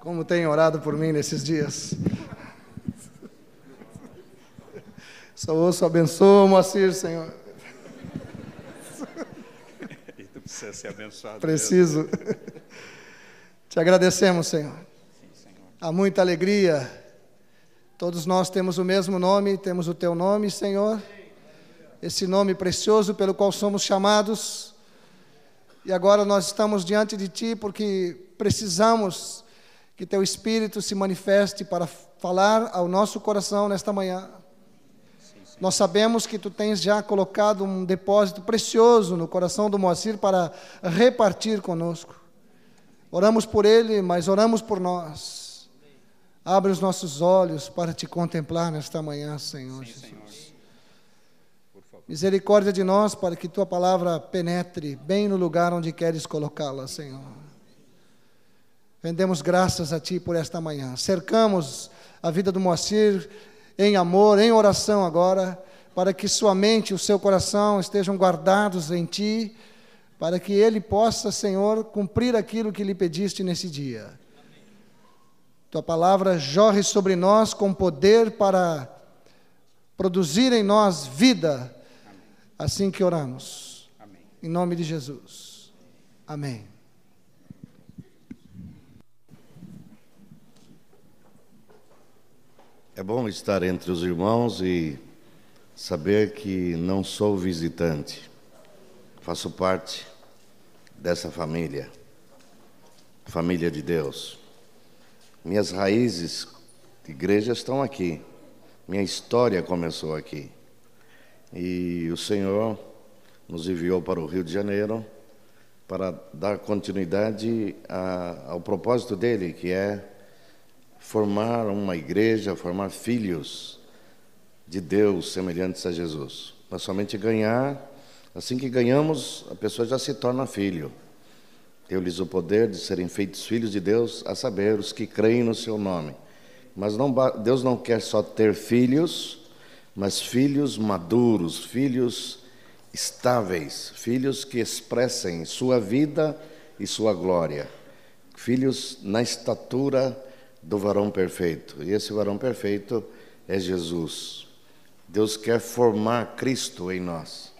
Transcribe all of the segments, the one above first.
como tem orado por mim nesses dias. Só ouço, abençoa, Moacir, Senhor. E tu precisa ser abençoado. Preciso. Te agradecemos, Senhor. Há muita alegria. Todos nós temos o mesmo nome, temos o teu nome, Senhor. Esse nome precioso pelo qual somos chamados. E agora nós estamos diante de ti porque precisamos que teu Espírito se manifeste para falar ao nosso coração nesta manhã. Nós sabemos que tu tens já colocado um depósito precioso no coração do Moacir para repartir conosco. Oramos por ele, mas oramos por nós. Abre os nossos olhos para te contemplar nesta manhã, Senhor Sim, Jesus. Senhor. Misericórdia de nós para que tua palavra penetre bem no lugar onde queres colocá-la, Senhor. Rendemos graças a ti por esta manhã. Cercamos a vida do Moacir em amor, em oração agora, para que sua mente e o seu coração estejam guardados em ti, para que ele possa, Senhor, cumprir aquilo que lhe pediste nesse dia. Tua palavra jorre sobre nós com poder para produzir em nós vida, assim que oramos. Amém. Em nome de Jesus. Amém. É bom estar entre os irmãos e saber que não sou visitante, faço parte dessa família, família de Deus. Minhas raízes de igreja estão aqui, minha história começou aqui. E o Senhor nos enviou para o Rio de Janeiro para dar continuidade a, ao propósito dele, que é formar uma igreja, formar filhos de Deus semelhantes a Jesus. Mas somente ganhar, assim que ganhamos, a pessoa já se torna filho. Deu-lhes o poder de serem feitos filhos de Deus, a saber, os que creem no seu nome. Mas não, Deus não quer só ter filhos, mas filhos maduros, filhos estáveis, filhos que expressem sua vida e sua glória, filhos na estatura do varão perfeito. E esse varão perfeito é Jesus. Deus quer formar Cristo em nós.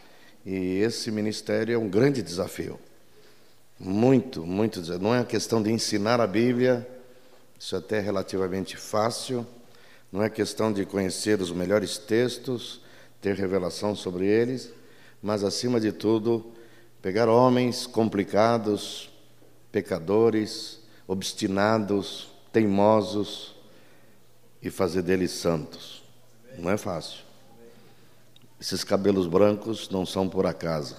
E esse ministério é um grande desafio. Muito, muito desafio. Não é uma questão de ensinar a Bíblia, isso é até relativamente fácil. Não é questão de conhecer os melhores textos, ter revelação sobre eles, mas acima de tudo, pegar homens complicados, pecadores, obstinados, teimosos e fazer deles santos. Não é fácil. Esses cabelos brancos não são por acaso.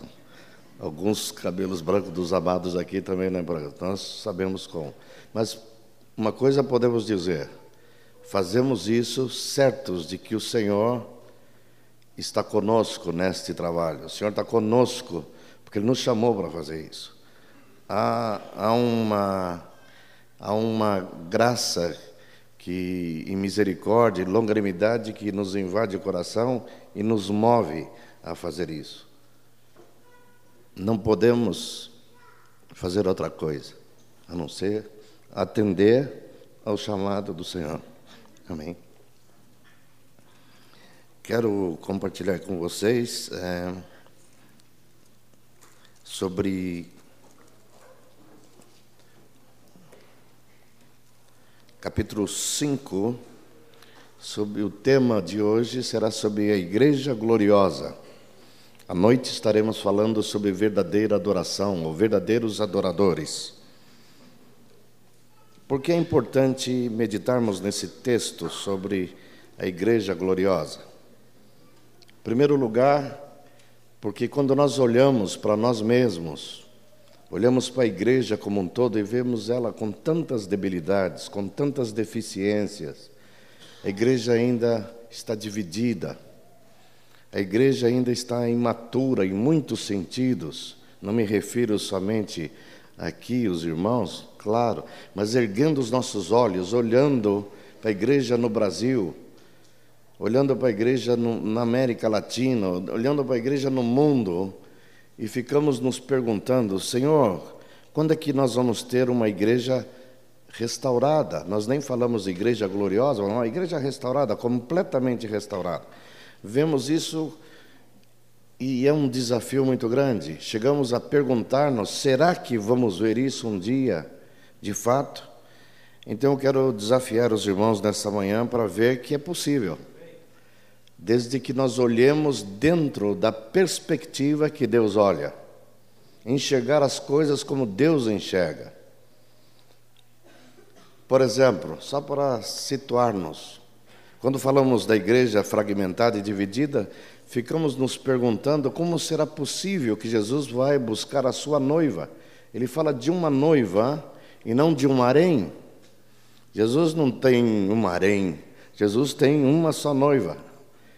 Alguns cabelos brancos dos amados aqui também não é por acaso. Nós sabemos como. Mas uma coisa podemos dizer: fazemos isso certos de que o Senhor está conosco neste trabalho. O Senhor está conosco porque Ele nos chamou para fazer isso. Há, há uma há uma graça que em misericórdia, e longanimidade que nos invade o coração e nos move a fazer isso. Não podemos fazer outra coisa a não ser atender ao chamado do Senhor. Amém. Quero compartilhar com vocês é, sobre capítulo 5, sobre o tema de hoje será sobre a igreja gloriosa. À noite estaremos falando sobre verdadeira adoração, ou verdadeiros adoradores. Por que é importante meditarmos nesse texto sobre a igreja gloriosa? Em primeiro lugar, porque quando nós olhamos para nós mesmos, Olhamos para a igreja como um todo e vemos ela com tantas debilidades, com tantas deficiências. A igreja ainda está dividida. A igreja ainda está imatura em muitos sentidos. Não me refiro somente aqui, os irmãos, claro, mas erguendo os nossos olhos, olhando para a igreja no Brasil, olhando para a igreja no, na América Latina, olhando para a igreja no mundo, e ficamos nos perguntando, Senhor, quando é que nós vamos ter uma igreja restaurada. Nós nem falamos igreja gloriosa, mas uma igreja restaurada, completamente restaurada. Vemos isso e é um desafio muito grande. Chegamos a perguntar-nos: será que vamos ver isso um dia, de fato? Então eu quero desafiar os irmãos nessa manhã para ver que é possível. Desde que nós olhemos dentro da perspectiva que Deus olha, enxergar as coisas como Deus enxerga. Por exemplo, só para situar-nos, quando falamos da igreja fragmentada e dividida, ficamos nos perguntando como será possível que Jesus vai buscar a sua noiva. Ele fala de uma noiva e não de um harém. Jesus não tem um harém, Jesus tem uma só noiva.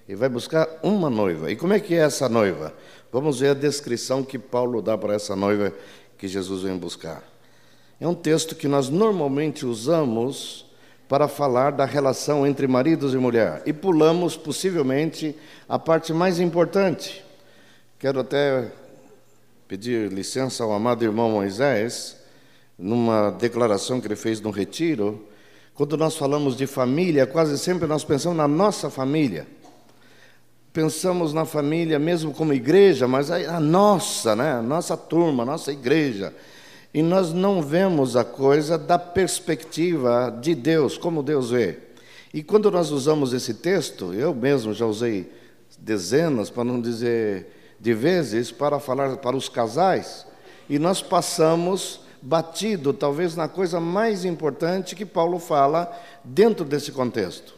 E vai buscar uma noiva. E como é que é essa noiva? Vamos ver a descrição que Paulo dá para essa noiva que Jesus vem buscar. É um texto que nós normalmente usamos para falar da relação entre maridos e mulher. E pulamos, possivelmente, a parte mais importante. Quero até pedir licença ao amado irmão Moisés, numa declaração que ele fez no retiro. Quando nós falamos de família, quase sempre nós pensamos na nossa família. Pensamos na família mesmo como igreja, mas a nossa, né? a nossa turma, a nossa igreja. E nós não vemos a coisa da perspectiva de Deus, como Deus vê. E quando nós usamos esse texto, eu mesmo já usei dezenas, para não dizer de vezes, para falar para os casais, e nós passamos batido, talvez, na coisa mais importante que Paulo fala dentro desse contexto.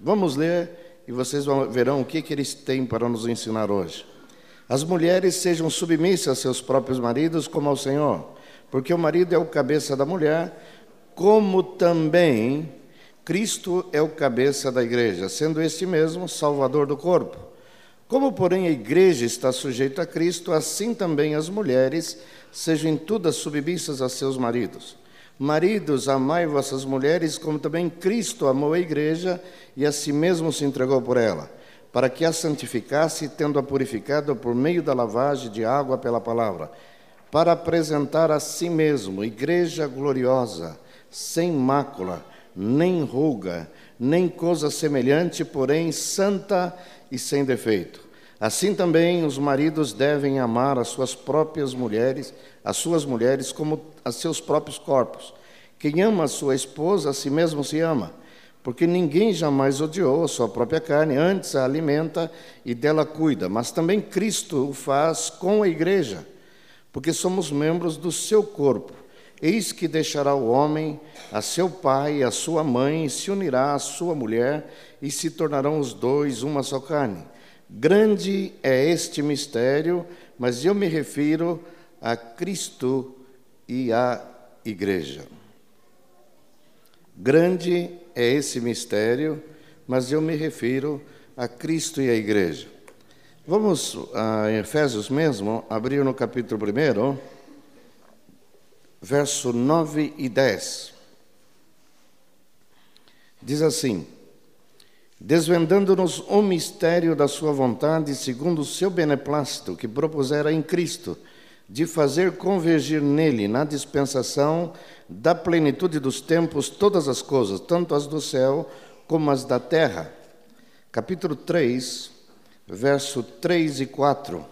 Vamos ler e vocês verão o que, que eles têm para nos ensinar hoje. As mulheres sejam submissas a seus próprios maridos como ao Senhor porque o marido é o cabeça da mulher, como também Cristo é o cabeça da igreja, sendo este mesmo salvador do corpo. Como, porém, a igreja está sujeita a Cristo, assim também as mulheres sejam em tudo submissas a seus maridos. Maridos, amai vossas mulheres, como também Cristo amou a igreja e a si mesmo se entregou por ela, para que a santificasse, tendo-a purificado por meio da lavagem de água pela palavra para apresentar a si mesmo igreja gloriosa, sem mácula, nem ruga, nem coisa semelhante, porém santa e sem defeito. Assim também os maridos devem amar as suas próprias mulheres, as suas mulheres como a seus próprios corpos. Quem ama a sua esposa, a si mesmo se ama, porque ninguém jamais odiou a sua própria carne, antes a alimenta e dela cuida, mas também Cristo o faz com a igreja porque somos membros do seu corpo. Eis que deixará o homem a seu pai e a sua mãe, e se unirá à sua mulher, e se tornarão os dois uma só carne. Grande é este mistério, mas eu me refiro a Cristo e à Igreja. Grande é esse mistério, mas eu me refiro a Cristo e à Igreja. Vamos a Efésios mesmo, abrir no capítulo 1, verso 9 e 10. Diz assim: Desvendando-nos o mistério da Sua vontade, segundo o seu beneplácito, que propusera em Cristo, de fazer convergir nele, na dispensação da plenitude dos tempos, todas as coisas, tanto as do céu como as da terra. Capítulo 3, verso 3 e 4.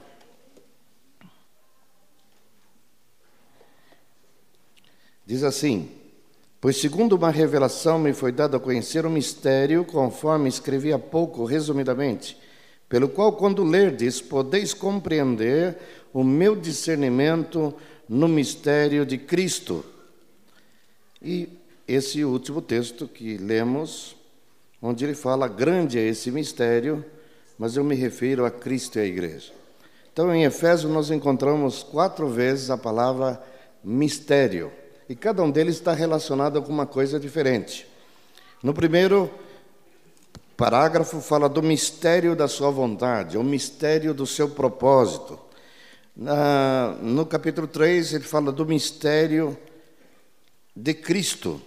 Diz assim: Pois, segundo uma revelação, me foi dado a conhecer o mistério, conforme escrevi há pouco, resumidamente, pelo qual, quando lerdes, podeis compreender o meu discernimento no mistério de Cristo. E esse último texto que lemos, onde ele fala: grande é esse mistério, mas eu me refiro a Cristo e à igreja. Então, em Efésios, nós encontramos quatro vezes a palavra mistério, e cada um deles está relacionado a alguma coisa diferente. No primeiro parágrafo, fala do mistério da sua vontade, o mistério do seu propósito. No capítulo 3, ele fala do mistério de Cristo.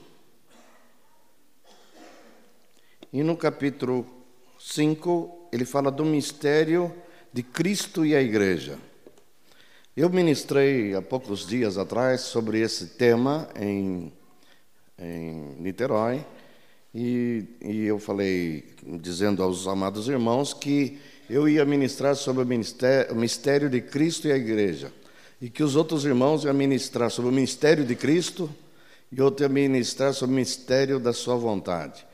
E no capítulo 5, ele fala do mistério de Cristo e a igreja. Eu ministrei há poucos dias atrás sobre esse tema em em Niterói, e, e eu falei, dizendo aos amados irmãos, que eu ia ministrar sobre o ministério, o mistério de Cristo e a igreja, e que os outros irmãos iam ministrar sobre o ministério de Cristo e outro ia ministrar sobre o mistério da sua vontade.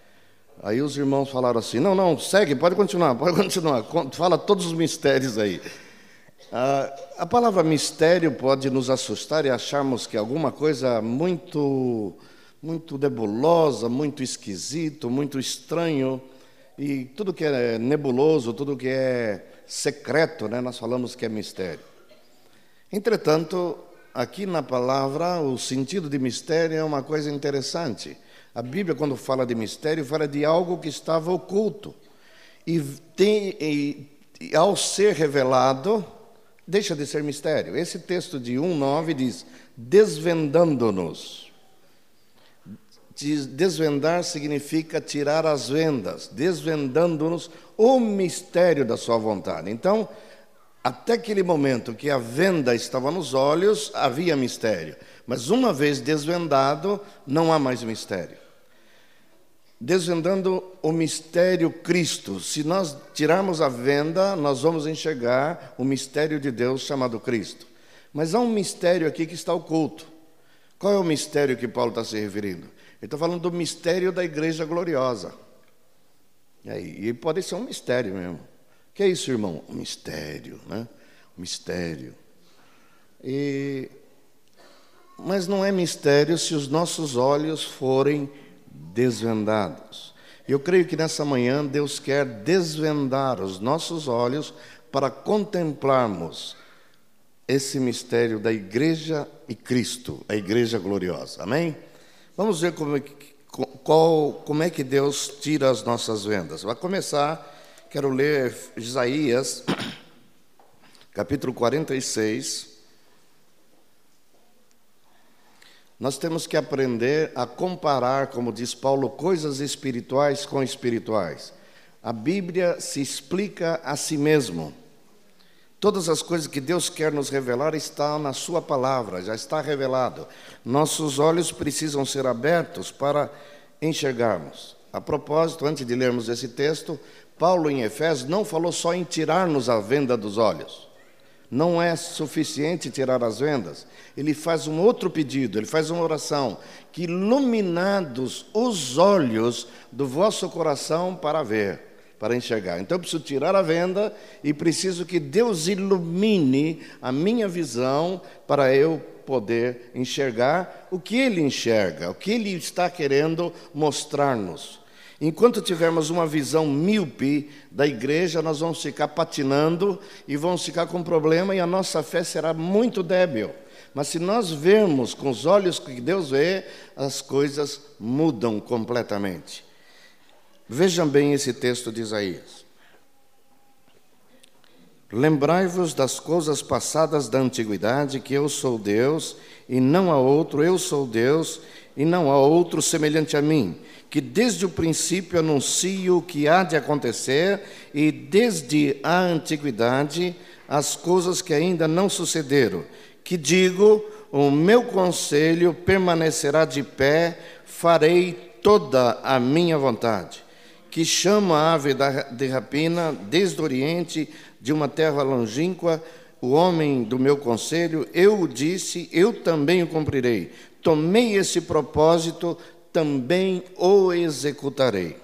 Aí os irmãos falaram assim: não, não, segue, pode continuar, pode continuar, fala todos os mistérios aí. Ah, a palavra mistério pode nos assustar e acharmos que alguma coisa muito, muito nebulosa, muito esquisito, muito estranho. E tudo que é nebuloso, tudo que é secreto, né, nós falamos que é mistério. Entretanto, aqui na palavra, o sentido de mistério é uma coisa interessante. A Bíblia, quando fala de mistério, fala de algo que estava oculto. E, tem, e, e ao ser revelado, deixa de ser mistério. Esse texto de 1,9 diz: desvendando-nos. Desvendar significa tirar as vendas, desvendando-nos o mistério da sua vontade. Então, até aquele momento que a venda estava nos olhos, havia mistério. Mas uma vez desvendado, não há mais mistério. Desvendando o mistério Cristo. Se nós tirarmos a venda, nós vamos enxergar o mistério de Deus chamado Cristo. Mas há um mistério aqui que está oculto. Qual é o mistério que Paulo está se referindo? Ele está falando do mistério da igreja gloriosa. E, aí, pode ser um mistério mesmo. O que é isso, irmão? Um mistério, né? Um mistério. E... Mas não é mistério se os nossos olhos forem desvendados. Eu creio que nessa manhã Deus quer desvendar os nossos olhos para contemplarmos esse mistério da igreja e Cristo, a igreja gloriosa. Amém? Vamos ver como é que, qual, como é que Deus tira as nossas vendas. Vai começar Quero ler Isaías, capítulo 46. Nós temos que aprender a comparar, como diz Paulo, coisas espirituais com espirituais. A Bíblia se explica a si mesmo. Todas as coisas que Deus quer nos revelar estão na Sua palavra, já está revelado. Nossos olhos precisam ser abertos para enxergarmos. A propósito, antes de lermos esse texto, Paulo em Efésios não falou só em tirar-nos a venda dos olhos. Não é suficiente tirar as vendas. Ele faz um outro pedido, ele faz uma oração, que iluminados os olhos do vosso coração para ver, para enxergar. Então eu preciso tirar a venda e preciso que Deus ilumine a minha visão para eu poder enxergar o que ele enxerga, o que ele está querendo mostrar-nos. Enquanto tivermos uma visão míope da igreja, nós vamos ficar patinando e vamos ficar com problema e a nossa fé será muito débil. Mas se nós vermos com os olhos que Deus vê, as coisas mudam completamente. Vejam bem esse texto de Isaías. Lembrai-vos das coisas passadas da antiguidade, que eu sou Deus e não há outro, eu sou Deus e não há outro semelhante a mim que desde o princípio anuncio o que há de acontecer e desde a antiguidade as coisas que ainda não sucederam, que digo, o meu conselho permanecerá de pé, farei toda a minha vontade, que chama a ave de rapina desde o oriente, de uma terra longínqua, o homem do meu conselho, eu o disse, eu também o cumprirei. Tomei esse propósito, também o executarei.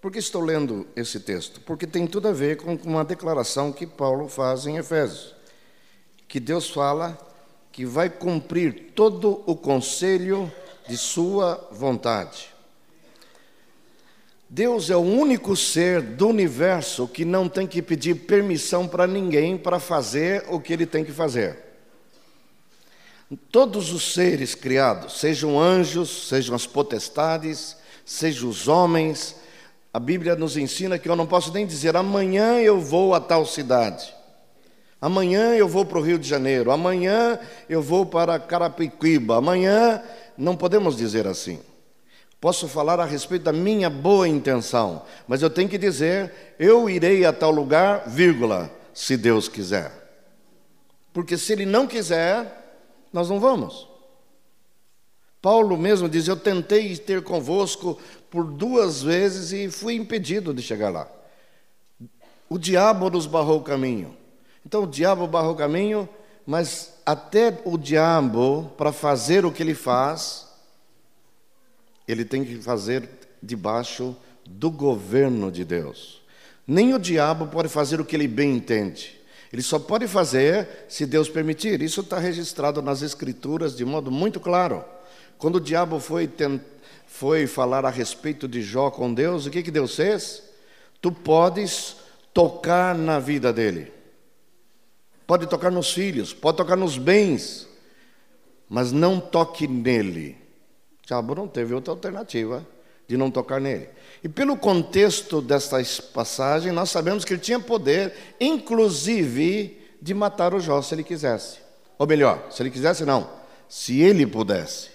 Por que estou lendo esse texto? Porque tem tudo a ver com uma declaração que Paulo faz em Efésios, que Deus fala que vai cumprir todo o conselho de sua vontade. Deus é o único ser do universo que não tem que pedir permissão para ninguém para fazer o que ele tem que fazer. Todos os seres criados, sejam anjos, sejam as potestades, sejam os homens, a Bíblia nos ensina que eu não posso nem dizer amanhã eu vou a tal cidade, amanhã eu vou para o Rio de Janeiro, amanhã eu vou para Carapicuíba, amanhã não podemos dizer assim. Posso falar a respeito da minha boa intenção, mas eu tenho que dizer eu irei a tal lugar, vírgula, se Deus quiser. Porque se Ele não quiser, nós não vamos. Paulo mesmo diz: Eu tentei ter convosco por duas vezes e fui impedido de chegar lá. O diabo nos barrou o caminho. Então o diabo barrou o caminho, mas até o diabo, para fazer o que ele faz, ele tem que fazer debaixo do governo de Deus. Nem o diabo pode fazer o que ele bem entende. Ele só pode fazer se Deus permitir. Isso está registrado nas Escrituras de modo muito claro. Quando o diabo foi, foi falar a respeito de Jó com Deus, o que, que Deus fez? Tu podes tocar na vida dele, pode tocar nos filhos, pode tocar nos bens, mas não toque nele. Diabo não teve outra alternativa de não tocar nele. E pelo contexto desta passagem, nós sabemos que ele tinha poder, inclusive, de matar o Jó se ele quisesse. Ou melhor, se ele quisesse, não, se ele pudesse.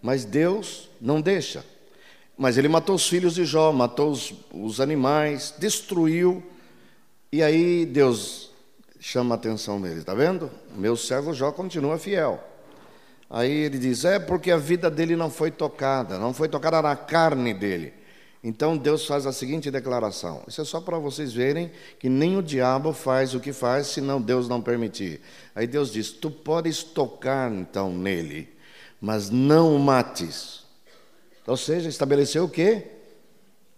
Mas Deus não deixa. Mas ele matou os filhos de Jó, matou os, os animais, destruiu. E aí Deus chama a atenção dele, está vendo? Meu servo Jó continua fiel. Aí ele diz: é porque a vida dele não foi tocada, não foi tocada na carne dele. Então Deus faz a seguinte declaração: Isso é só para vocês verem que nem o diabo faz o que faz, se não Deus não permitir. Aí Deus diz: Tu podes tocar então nele, mas não o mates. Ou seja, estabeleceu o quê?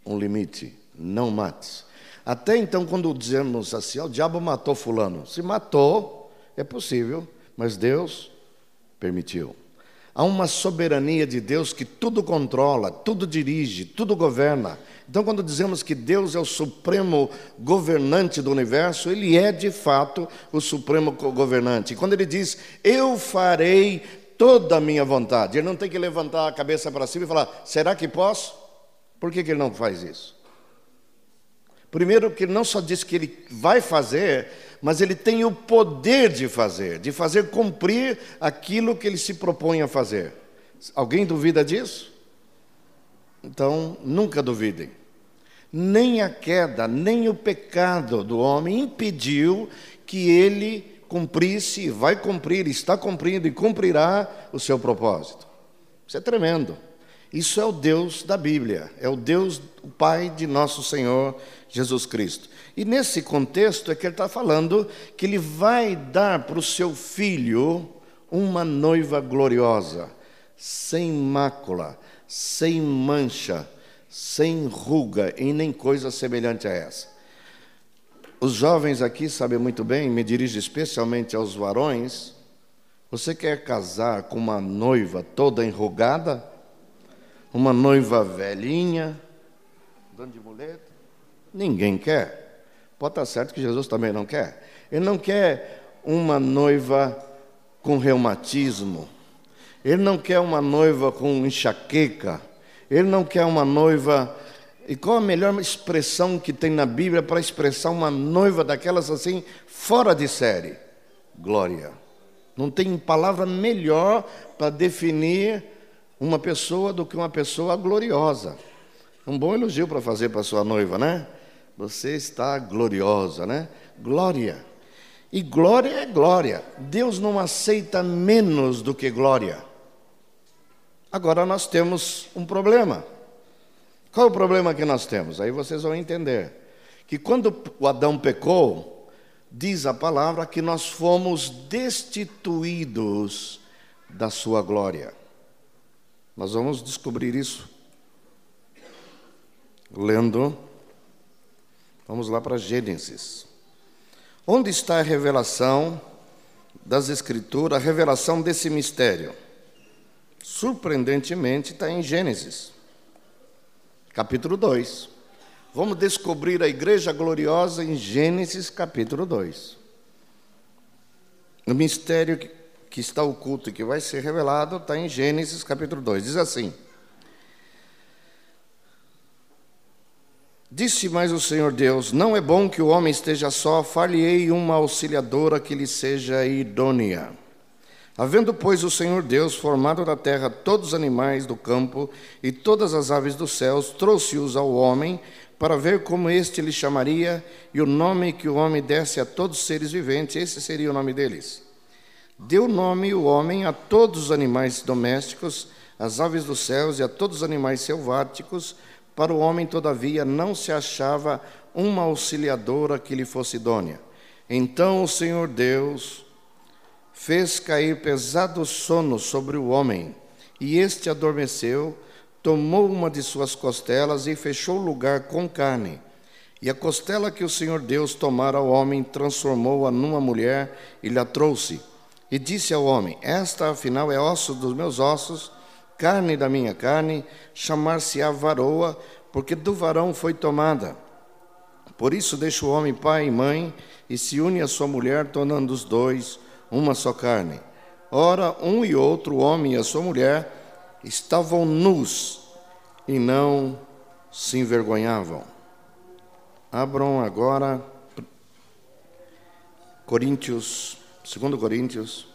Um limite. Não mates. Até então, quando dizemos assim, o diabo matou fulano. Se matou, é possível, mas Deus permitiu. Há uma soberania de Deus que tudo controla, tudo dirige, tudo governa. Então, quando dizemos que Deus é o supremo governante do universo, Ele é de fato o supremo governante. Quando Ele diz, Eu farei toda a minha vontade. Ele não tem que levantar a cabeça para cima e falar: será que posso? Por que, que ele não faz isso? Primeiro, porque ele não só diz que ele vai fazer, mas ele tem o poder de fazer, de fazer cumprir aquilo que ele se propõe a fazer. Alguém duvida disso? Então, nunca duvidem. Nem a queda, nem o pecado do homem impediu que ele cumprisse, vai cumprir, está cumprindo e cumprirá o seu propósito. Isso é tremendo. Isso é o Deus da Bíblia, é o Deus, o Pai de nosso Senhor Jesus Cristo. E nesse contexto é que ele está falando que ele vai dar para o seu filho uma noiva gloriosa, sem mácula, sem mancha, sem ruga e nem coisa semelhante a essa. Os jovens aqui sabem muito bem, me dirijo especialmente aos varões. Você quer casar com uma noiva toda enrugada? Uma noiva velhinha, dando de muleta? Ninguém quer. Pode estar certo que Jesus também não quer. Ele não quer uma noiva com reumatismo. Ele não quer uma noiva com enxaqueca. Ele não quer uma noiva e qual a melhor expressão que tem na Bíblia para expressar uma noiva daquelas assim, fora de série? Glória. Não tem palavra melhor para definir uma pessoa do que uma pessoa gloriosa. Um bom elogio para fazer para sua noiva, né? Você está gloriosa, né? Glória. E glória é glória. Deus não aceita menos do que glória. Agora nós temos um problema. Qual é o problema que nós temos? Aí vocês vão entender. Que quando o Adão pecou, diz a palavra que nós fomos destituídos da sua glória. Nós vamos descobrir isso lendo. Vamos lá para Gênesis. Onde está a revelação das Escrituras, a revelação desse mistério? Surpreendentemente está em Gênesis capítulo 2. Vamos descobrir a igreja gloriosa em Gênesis, capítulo 2. O mistério que está oculto e que vai ser revelado está em Gênesis, capítulo 2. Diz assim: Disse mais o Senhor Deus: Não é bom que o homem esteja só, far-lhe-ei uma auxiliadora que lhe seja idônea. Havendo, pois, o Senhor Deus formado da terra todos os animais do campo e todas as aves dos céus, trouxe-os ao homem para ver como este lhe chamaria, e o nome que o homem desse a todos os seres viventes, esse seria o nome deles. Deu nome o homem a todos os animais domésticos, às aves dos céus e a todos os animais selváticos. Para o homem, todavia, não se achava uma auxiliadora que lhe fosse idônea. Então o Senhor Deus fez cair pesado sono sobre o homem, e este adormeceu, tomou uma de suas costelas e fechou o lugar com carne. E a costela que o Senhor Deus tomara ao homem, transformou-a numa mulher e lhe a trouxe. E disse ao homem: Esta, afinal, é osso dos meus ossos, carne da minha carne, chamar-se-á varoa, porque do varão foi tomada. Por isso deixa o homem pai e mãe e se une à sua mulher, tornando os dois uma só carne. Ora, um e outro, o homem e a sua mulher, estavam nus e não se envergonhavam. Abram agora Coríntios, 2 Coríntios,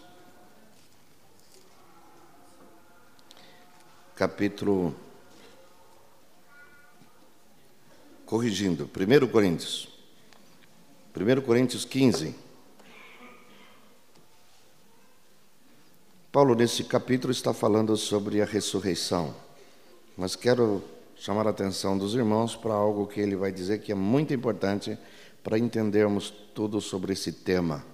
capítulo corrigindo, 1 Coríntios. 1 Coríntios 15. Paulo, nesse capítulo, está falando sobre a ressurreição, mas quero chamar a atenção dos irmãos para algo que ele vai dizer que é muito importante para entendermos tudo sobre esse tema.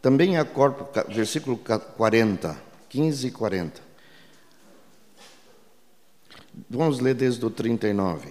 Também há corpo, versículo 40, 15 e 40. Vamos ler desde o 39.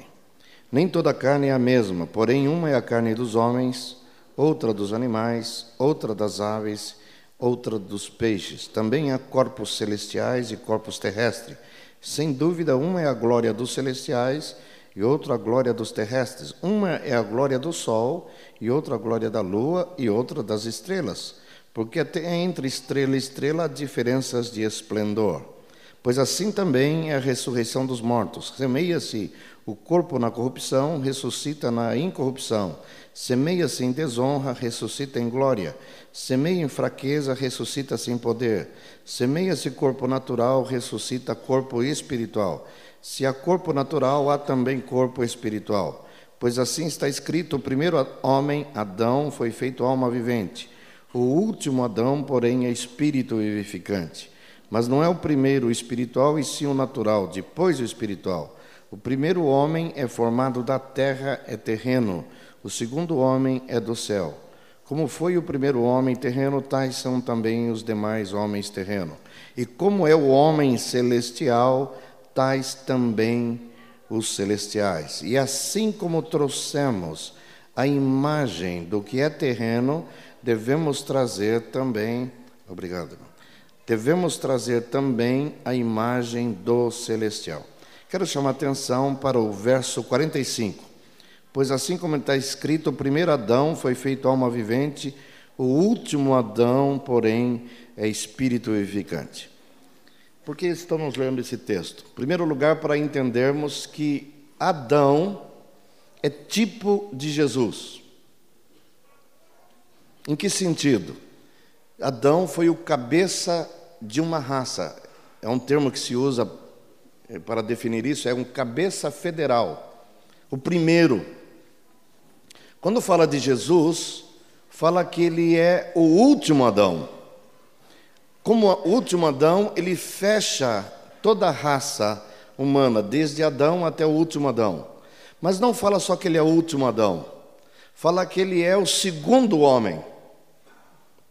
Nem toda carne é a mesma, porém uma é a carne dos homens, outra dos animais, outra das aves, outra dos peixes. Também há corpos celestiais e corpos terrestres. Sem dúvida, uma é a glória dos celestiais e outra a glória dos terrestres. Uma é a glória do sol e outra a glória da lua e outra das estrelas. Porque até entre estrela e estrela há diferenças de esplendor. Pois assim também é a ressurreição dos mortos. Semeia-se o corpo na corrupção ressuscita na incorrupção. Semeia-se em desonra, ressuscita em glória. Semeia em fraqueza, ressuscita-se em poder. Semeia-se corpo natural, ressuscita corpo espiritual. Se há corpo natural, há também corpo espiritual. Pois assim está escrito: o primeiro homem, Adão, foi feito alma vivente. O último Adão, porém, é espírito vivificante. Mas não é o primeiro o espiritual, e sim o natural, depois o espiritual. O primeiro homem é formado da terra, é terreno. O segundo homem é do céu. Como foi o primeiro homem terreno, tais são também os demais homens terreno. E como é o homem celestial, tais também os celestiais. E assim como trouxemos a imagem do que é terreno, devemos trazer também, obrigado. Devemos trazer também a imagem do celestial. Quero chamar a atenção para o verso 45. Pois assim como está escrito, o primeiro Adão foi feito alma vivente, o último Adão, porém, é espírito vivificante. Por que estamos lendo esse texto? Em primeiro lugar, para entendermos que Adão é tipo de Jesus. Em que sentido? Adão foi o cabeça de uma raça. É um termo que se usa é, para definir isso, é um cabeça federal. O primeiro. Quando fala de Jesus, fala que ele é o último Adão. Como o último Adão, ele fecha toda a raça humana, desde Adão até o último Adão. Mas não fala só que ele é o último Adão, fala que ele é o segundo homem.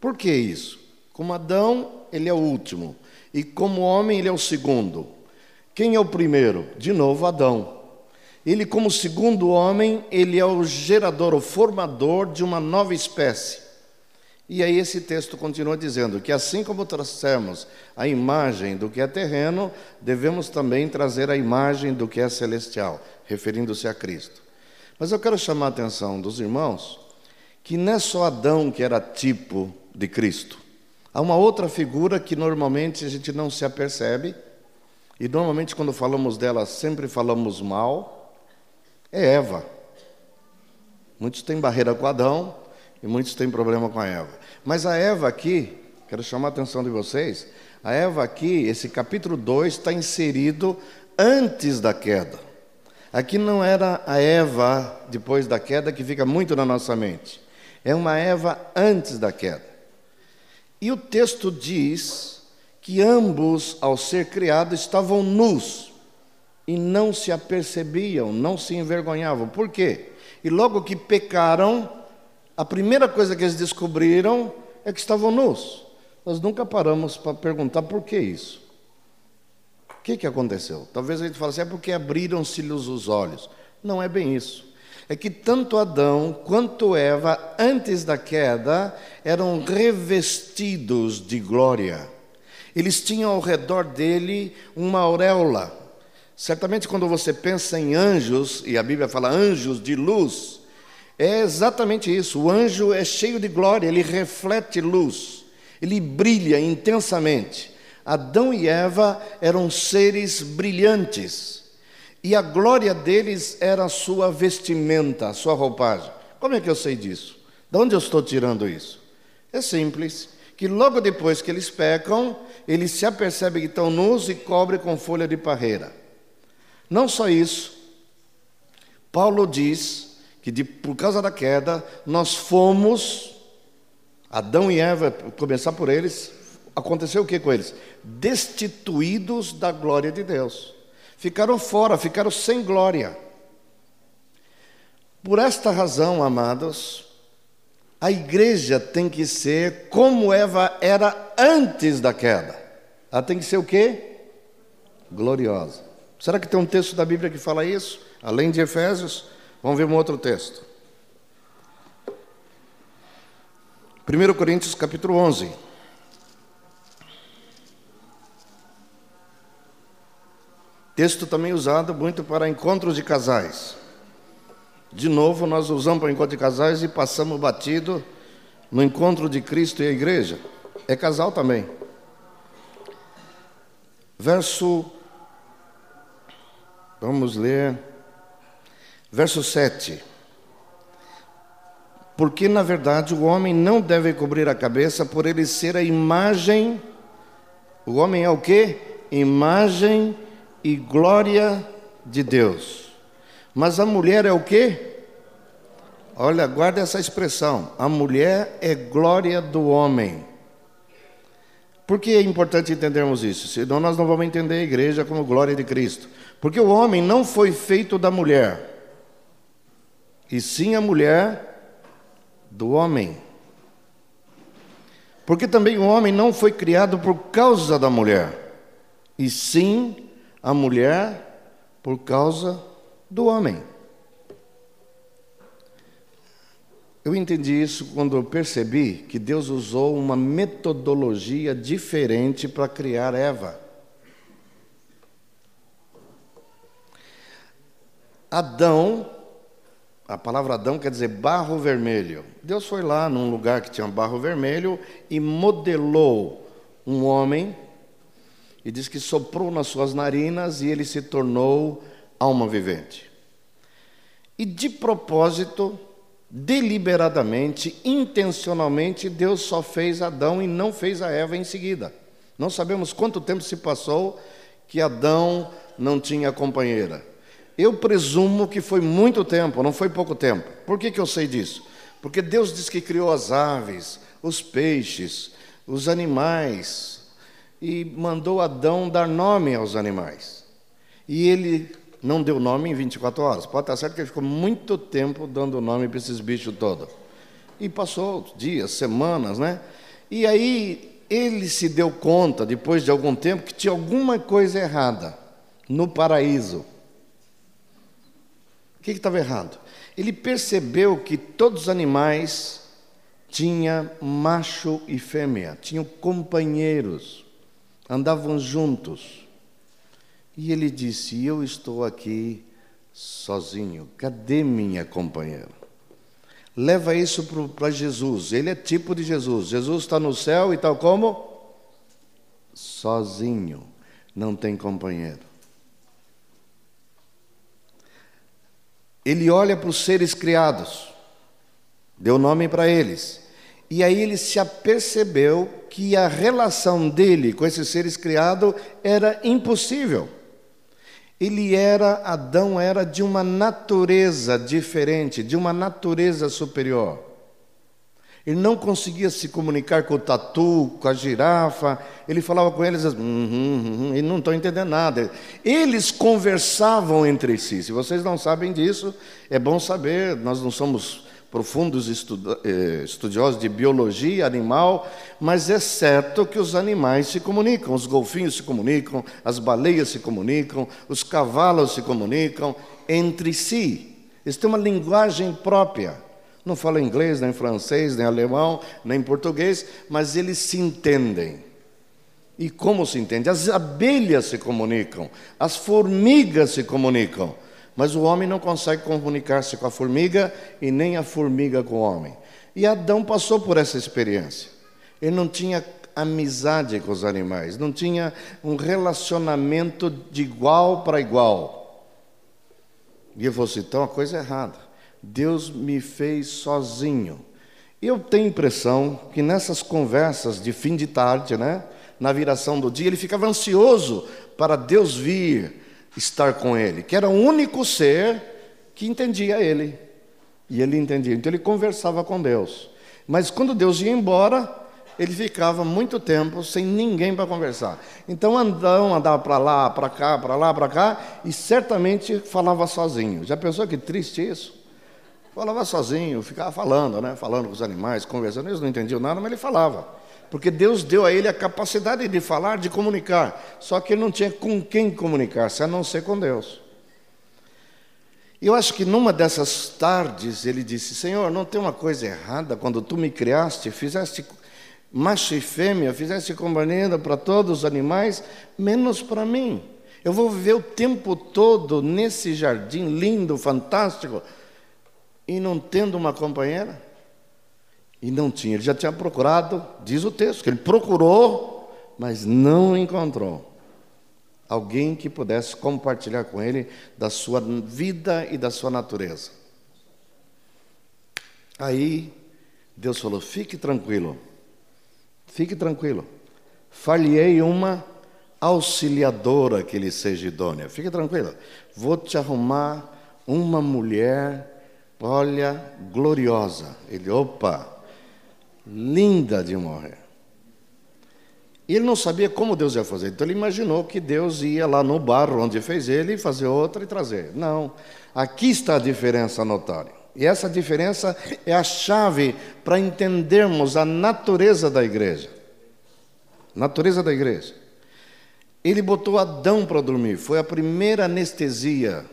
Por que isso? Como Adão, ele é o último, e como homem, ele é o segundo. Quem é o primeiro? De novo, Adão. Ele, como segundo homem, ele é o gerador, o formador de uma nova espécie. E aí esse texto continua dizendo que assim como trouxemos a imagem do que é terreno, devemos também trazer a imagem do que é celestial, referindo-se a Cristo. Mas eu quero chamar a atenção dos irmãos que não é só Adão que era tipo de Cristo. Há uma outra figura que normalmente a gente não se apercebe, e normalmente quando falamos dela sempre falamos mal, é Eva. Muitos têm barreira com Adão e muitos têm problema com a Eva. Mas a Eva aqui, quero chamar a atenção de vocês, a Eva aqui, esse capítulo 2 está inserido antes da queda. Aqui não era a Eva depois da queda que fica muito na nossa mente. É uma Eva antes da queda. E o texto diz que ambos, ao ser criados, estavam nus e não se apercebiam, não se envergonhavam. Por quê? E logo que pecaram, a primeira coisa que eles descobriram é que estavam nus. Nós nunca paramos para perguntar por que isso. O que, que aconteceu? Talvez a gente fale assim, é porque abriram-se-lhes os olhos. Não é bem isso. É que tanto Adão quanto Eva, antes da queda, eram revestidos de glória. Eles tinham ao redor dele uma auréola. Certamente, quando você pensa em anjos, e a Bíblia fala anjos de luz, é exatamente isso. O anjo é cheio de glória, ele reflete luz, ele brilha intensamente. Adão e Eva eram seres brilhantes, e a glória deles era a sua vestimenta, a sua roupagem. Como é que eu sei disso? De onde eu estou tirando isso? É simples, que logo depois que eles pecam, eles se apercebem que estão nus e cobrem com folha de parreira. Não só isso, Paulo diz que de, por causa da queda, nós fomos, Adão e Eva, começar por eles, aconteceu o que com eles? Destituídos da glória de Deus. Ficaram fora, ficaram sem glória. Por esta razão, amados, a igreja tem que ser como Eva era antes da queda. Ela tem que ser o quê? Gloriosa. Será que tem um texto da Bíblia que fala isso? Além de Efésios? Vamos ver um outro texto. 1 Coríntios capítulo 11. Texto também usado muito para encontros de casais. De novo, nós usamos para encontro de casais e passamos batido no encontro de Cristo e a igreja. É casal também. Verso. Vamos ler. Verso 7. Porque, na verdade, o homem não deve cobrir a cabeça por ele ser a imagem. O homem é o quê? Imagem e glória de Deus. Mas a mulher é o quê? Olha, guarda essa expressão. A mulher é glória do homem. Por que é importante entendermos isso? Senão nós não vamos entender a igreja como glória de Cristo. Porque o homem não foi feito da mulher, e sim a mulher do homem. Porque também o homem não foi criado por causa da mulher, e sim a mulher por causa do homem. Eu entendi isso quando eu percebi que Deus usou uma metodologia diferente para criar Eva. Adão, a palavra Adão quer dizer barro vermelho. Deus foi lá num lugar que tinha barro vermelho e modelou um homem e diz que soprou nas suas narinas e ele se tornou alma vivente. E de propósito, deliberadamente, intencionalmente, Deus só fez Adão e não fez a Eva em seguida. Não sabemos quanto tempo se passou que Adão não tinha companheira. Eu presumo que foi muito tempo, não foi pouco tempo. Por que, que eu sei disso? Porque Deus diz que criou as aves, os peixes, os animais, e mandou Adão dar nome aos animais. E ele não deu nome em 24 horas. Pode estar certo que ele ficou muito tempo dando nome para esses bichos todos. E passou dias, semanas, né? E aí ele se deu conta, depois de algum tempo, que tinha alguma coisa errada no paraíso. O que estava errado? Ele percebeu que todos os animais tinham macho e fêmea, tinham companheiros andavam juntos. E ele disse: Eu estou aqui sozinho, cadê minha companheira? Leva isso para Jesus, ele é tipo de Jesus. Jesus está no céu e tal como? Sozinho, não tem companheiro. Ele olha para os seres criados, deu nome para eles, e aí ele se apercebeu que a relação dele com esses seres criados era impossível. Ele era, Adão era de uma natureza diferente, de uma natureza superior. Ele não conseguia se comunicar com o tatu, com a girafa. Ele falava com eles, assim, uhum, uhum, e não estão entendendo nada. Eles conversavam entre si. Se vocês não sabem disso, é bom saber. Nós não somos profundos eh, estudiosos de biologia animal, mas é certo que os animais se comunicam. Os golfinhos se comunicam, as baleias se comunicam, os cavalos se comunicam entre si. Eles têm uma linguagem própria. Não falam inglês, nem francês, nem alemão, nem português, mas eles se entendem. E como se entende? As abelhas se comunicam, as formigas se comunicam, mas o homem não consegue comunicar-se com a formiga e nem a formiga com o homem. E Adão passou por essa experiência. Ele não tinha amizade com os animais, não tinha um relacionamento de igual para igual. E eu vou citar uma coisa errada. Deus me fez sozinho. Eu tenho a impressão que nessas conversas de fim de tarde, né, na viração do dia, ele ficava ansioso para Deus vir estar com ele, que era o único ser que entendia ele. E ele entendia. Então ele conversava com Deus. Mas quando Deus ia embora, ele ficava muito tempo sem ninguém para conversar. Então andava, andava para lá, para cá, para lá, para cá, e certamente falava sozinho. Já pensou que triste isso? Falava sozinho, ficava falando, né? falando com os animais, conversando. Eles não entendiam nada, mas ele falava. Porque Deus deu a ele a capacidade de falar, de comunicar. Só que ele não tinha com quem comunicar-se, a não ser com Deus. E eu acho que numa dessas tardes ele disse: Senhor, não tem uma coisa errada quando tu me criaste, fizeste macho e fêmea, fizeste companhia para todos os animais, menos para mim. Eu vou viver o tempo todo nesse jardim lindo, fantástico, e não tendo uma companheira? E não tinha, ele já tinha procurado, diz o texto, que ele procurou, mas não encontrou alguém que pudesse compartilhar com ele da sua vida e da sua natureza. Aí Deus falou: fique tranquilo, fique tranquilo, falhei uma auxiliadora que lhe seja idônea. Fique tranquilo, vou te arrumar uma mulher Olha, gloriosa. Ele, opa, linda de morrer. Ele não sabia como Deus ia fazer, então ele imaginou que Deus ia lá no barro onde fez ele fazer outra e trazer. Não, aqui está a diferença notória. E essa diferença é a chave para entendermos a natureza da igreja. Natureza da igreja. Ele botou Adão para dormir, foi a primeira anestesia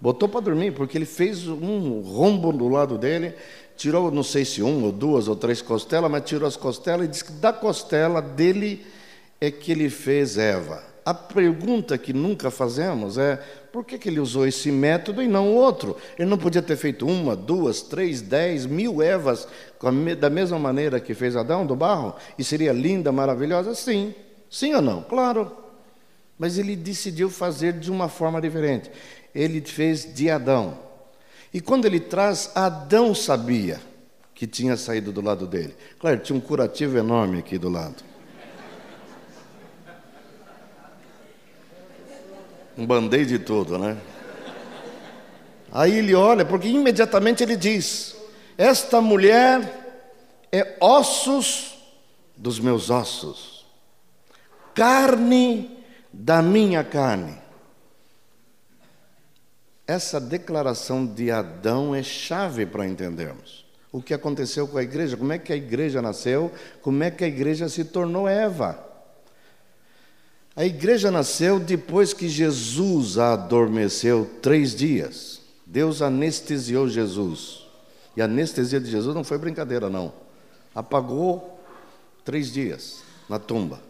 Botou para dormir, porque ele fez um rombo do lado dele, tirou, não sei se um ou duas ou três costelas, mas tirou as costelas e disse que da costela dele é que ele fez Eva. A pergunta que nunca fazemos é por que, que ele usou esse método e não o outro? Ele não podia ter feito uma, duas, três, dez, mil Evas da mesma maneira que fez Adão do barro? E seria linda, maravilhosa? Sim. Sim ou não? Claro. Mas ele decidiu fazer de uma forma diferente ele fez de Adão. E quando ele traz, Adão sabia que tinha saído do lado dele. Claro, tinha um curativo enorme aqui do lado. Um band-aid de tudo, né? Aí ele olha, porque imediatamente ele diz: Esta mulher é ossos dos meus ossos, carne da minha carne. Essa declaração de Adão é chave para entendermos o que aconteceu com a igreja, como é que a igreja nasceu, como é que a igreja se tornou Eva. A igreja nasceu depois que Jesus a adormeceu três dias. Deus anestesiou Jesus. E a anestesia de Jesus não foi brincadeira, não. Apagou três dias na tumba.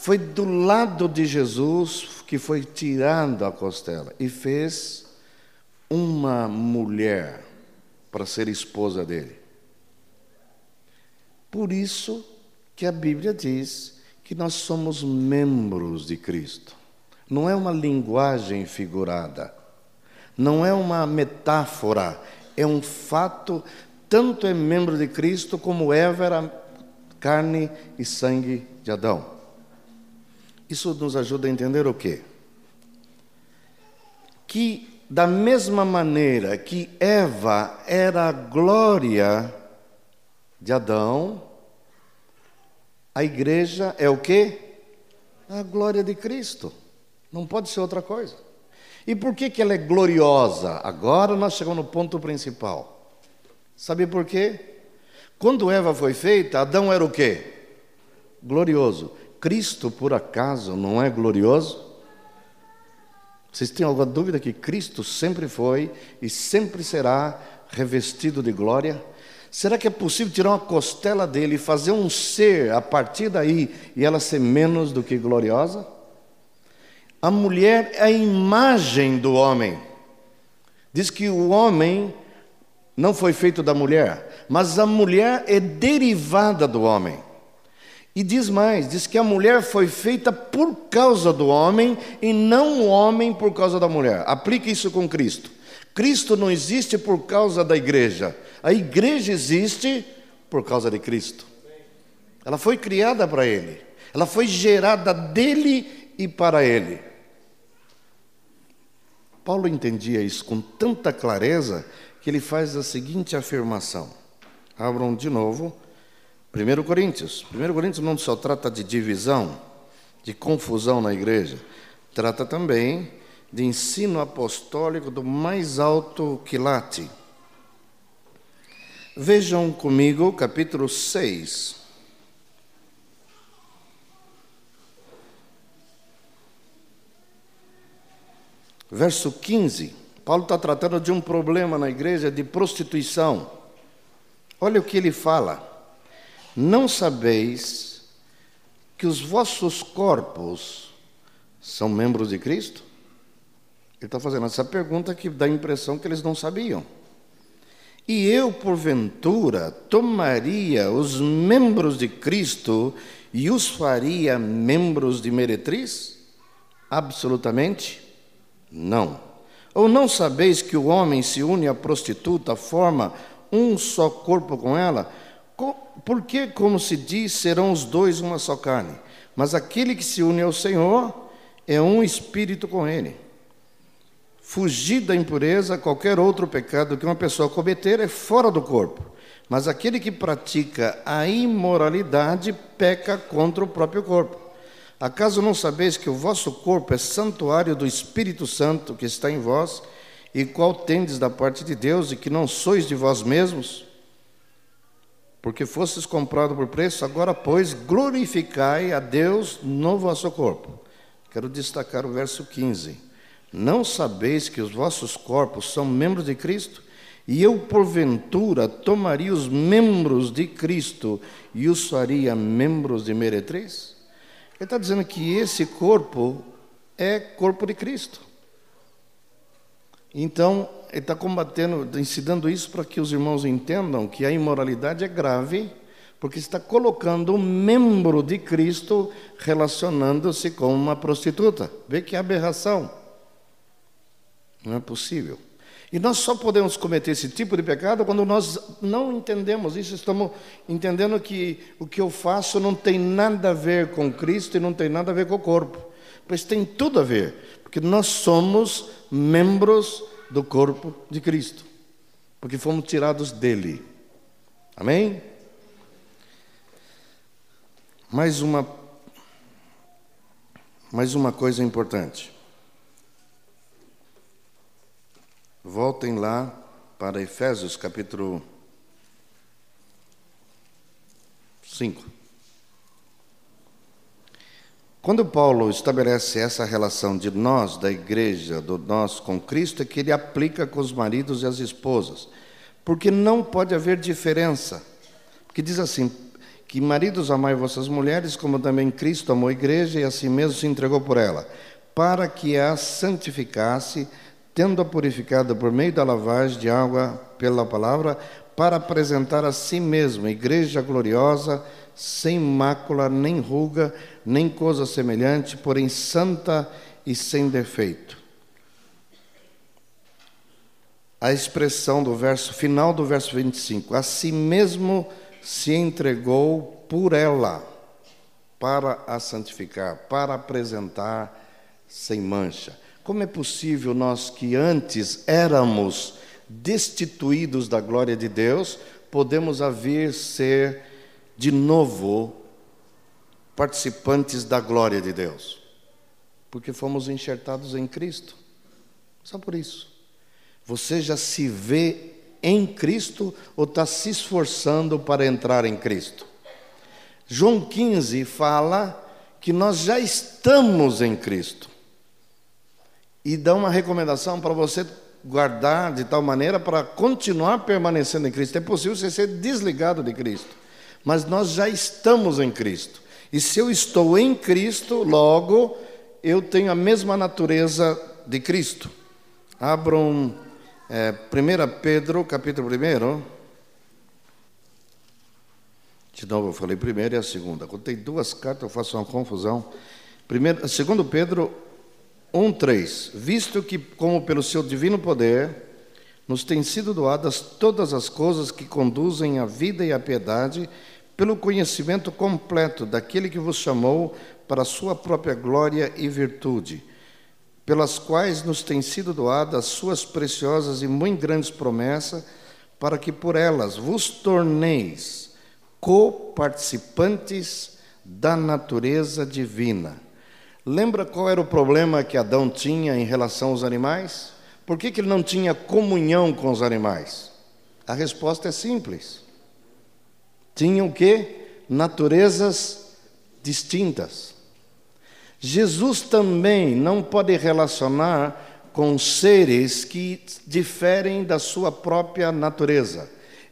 Foi do lado de Jesus que foi tirando a costela e fez uma mulher para ser esposa dele. Por isso que a Bíblia diz que nós somos membros de Cristo. Não é uma linguagem figurada, não é uma metáfora, é um fato. Tanto é membro de Cristo como Eva era carne e sangue de Adão. Isso nos ajuda a entender o quê? Que, da mesma maneira que Eva era a glória de Adão, a igreja é o quê? A glória de Cristo. Não pode ser outra coisa. E por que, que ela é gloriosa? Agora nós chegamos no ponto principal. Sabe por quê? Quando Eva foi feita, Adão era o quê? Glorioso. Cristo, por acaso, não é glorioso? Vocês têm alguma dúvida que Cristo sempre foi e sempre será revestido de glória? Será que é possível tirar uma costela dele e fazer um ser a partir daí e ela ser menos do que gloriosa? A mulher é a imagem do homem. Diz que o homem não foi feito da mulher, mas a mulher é derivada do homem. E diz mais: diz que a mulher foi feita por causa do homem e não o homem por causa da mulher. Aplique isso com Cristo. Cristo não existe por causa da igreja, a igreja existe por causa de Cristo. Ela foi criada para Ele, ela foi gerada dele e para Ele. Paulo entendia isso com tanta clareza que ele faz a seguinte afirmação. Abram de novo 1 Coríntios. 1 Coríntios não só trata de divisão, de confusão na igreja, trata também de ensino apostólico do mais alto quilate. Vejam comigo capítulo 6. Verso 15. Paulo está tratando de um problema na igreja de prostituição. Olha o que ele fala. Não sabeis que os vossos corpos são membros de Cristo? Ele está fazendo essa pergunta que dá a impressão que eles não sabiam. E eu, porventura, tomaria os membros de Cristo e os faria membros de meretriz? Absolutamente não. Ou não sabeis que o homem se une à prostituta, forma um só corpo com ela? Porque, como se diz, serão os dois uma só carne. Mas aquele que se une ao Senhor é um espírito com ele. Fugir da impureza, qualquer outro pecado que uma pessoa cometer é fora do corpo. Mas aquele que pratica a imoralidade peca contra o próprio corpo. Acaso não sabeis que o vosso corpo é santuário do Espírito Santo que está em vós, e qual tendes da parte de Deus, e que não sois de vós mesmos? Porque fostes comprado por preço, agora, pois, glorificai a Deus no vosso corpo. Quero destacar o verso 15. Não sabeis que os vossos corpos são membros de Cristo? E eu, porventura, tomaria os membros de Cristo e os faria membros de meretriz? Ele está dizendo que esse corpo é corpo de Cristo. Então, ele está combatendo, ensinando isso para que os irmãos entendam que a imoralidade é grave, porque está colocando um membro de Cristo relacionando-se com uma prostituta. Vê que aberração. Não é possível. E nós só podemos cometer esse tipo de pecado quando nós não entendemos isso, estamos entendendo que o que eu faço não tem nada a ver com Cristo e não tem nada a ver com o corpo. Pois tem tudo a ver, porque nós somos membros do corpo de Cristo, porque fomos tirados dele. Amém? Mais uma mais uma coisa importante. Voltem lá para Efésios capítulo 5. Quando Paulo estabelece essa relação de nós, da igreja, do nós com Cristo, é que ele aplica com os maridos e as esposas. Porque não pode haver diferença. Porque diz assim: que maridos amai vossas mulheres, como também Cristo amou a igreja e assim mesmo se entregou por ela, para que a santificasse, tendo-a purificado por meio da lavagem de água pela palavra, para apresentar a si mesmo, igreja gloriosa, sem mácula, nem ruga, nem coisa semelhante, porém santa e sem defeito. A expressão do verso final do verso 25, a si mesmo se entregou por ela para a santificar, para apresentar sem mancha. Como é possível nós que antes éramos destituídos da glória de Deus, podemos vir ser de novo participantes da glória de Deus? Porque fomos enxertados em Cristo. Só por isso. Você já se vê em Cristo ou está se esforçando para entrar em Cristo? João 15 fala que nós já estamos em Cristo. E dá uma recomendação para você guardar de tal maneira para continuar permanecendo em Cristo. É possível você ser desligado de Cristo, mas nós já estamos em Cristo. E se eu estou em Cristo, logo eu tenho a mesma natureza de Cristo. Abram é, 1 Pedro, capítulo 1. De novo, eu falei primeiro e a segunda. Quando tem duas cartas, eu faço uma confusão. Primeiro, segundo Pedro 1:3. Visto que, como pelo seu divino poder, nos têm sido doadas todas as coisas que conduzem à vida e à piedade, pelo conhecimento completo daquele que vos chamou para a sua própria glória e virtude, pelas quais nos têm sido doadas suas preciosas e muito grandes promessas, para que por elas vos torneis coparticipantes da natureza divina. Lembra qual era o problema que Adão tinha em relação aos animais? Por que, que ele não tinha comunhão com os animais? A resposta é simples. Tinham o quê? Naturezas distintas. Jesus também não pode relacionar com seres que diferem da sua própria natureza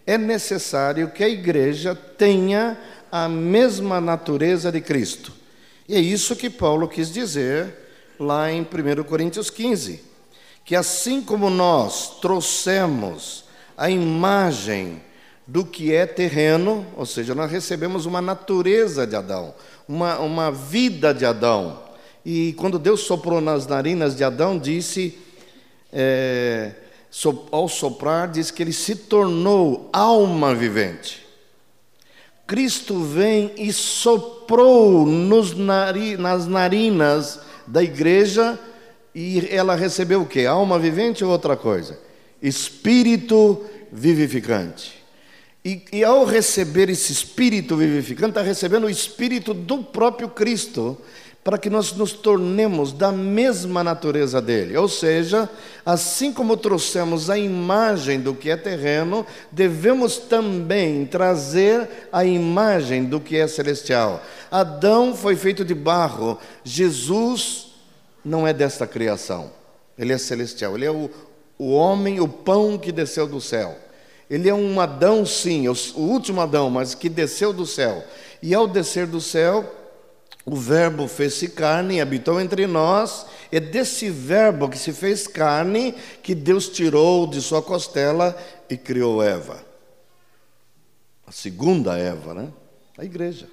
é necessário que a igreja tenha a mesma natureza de Cristo. E é isso que Paulo quis dizer lá em 1 Coríntios 15, que assim como nós trouxemos a imagem do que é terreno, ou seja, nós recebemos uma natureza de Adão, uma, uma vida de Adão. E quando Deus soprou nas narinas de Adão, disse. É, ao soprar, diz que ele se tornou alma vivente. Cristo vem e soprou nari, nas narinas da igreja e ela recebeu o que? Alma vivente ou outra coisa? Espírito vivificante. E, e ao receber esse espírito vivificante, está recebendo o espírito do próprio Cristo para que nós nos tornemos da mesma natureza dele. Ou seja, assim como trouxemos a imagem do que é terreno, devemos também trazer a imagem do que é celestial. Adão foi feito de barro, Jesus não é desta criação, ele é celestial, ele é o, o homem, o pão que desceu do céu. Ele é um Adão, sim, o último Adão, mas que desceu do céu. E ao descer do céu, o Verbo fez-se carne e habitou entre nós. É desse Verbo que se fez carne que Deus tirou de sua costela e criou Eva. A segunda Eva, né? A igreja.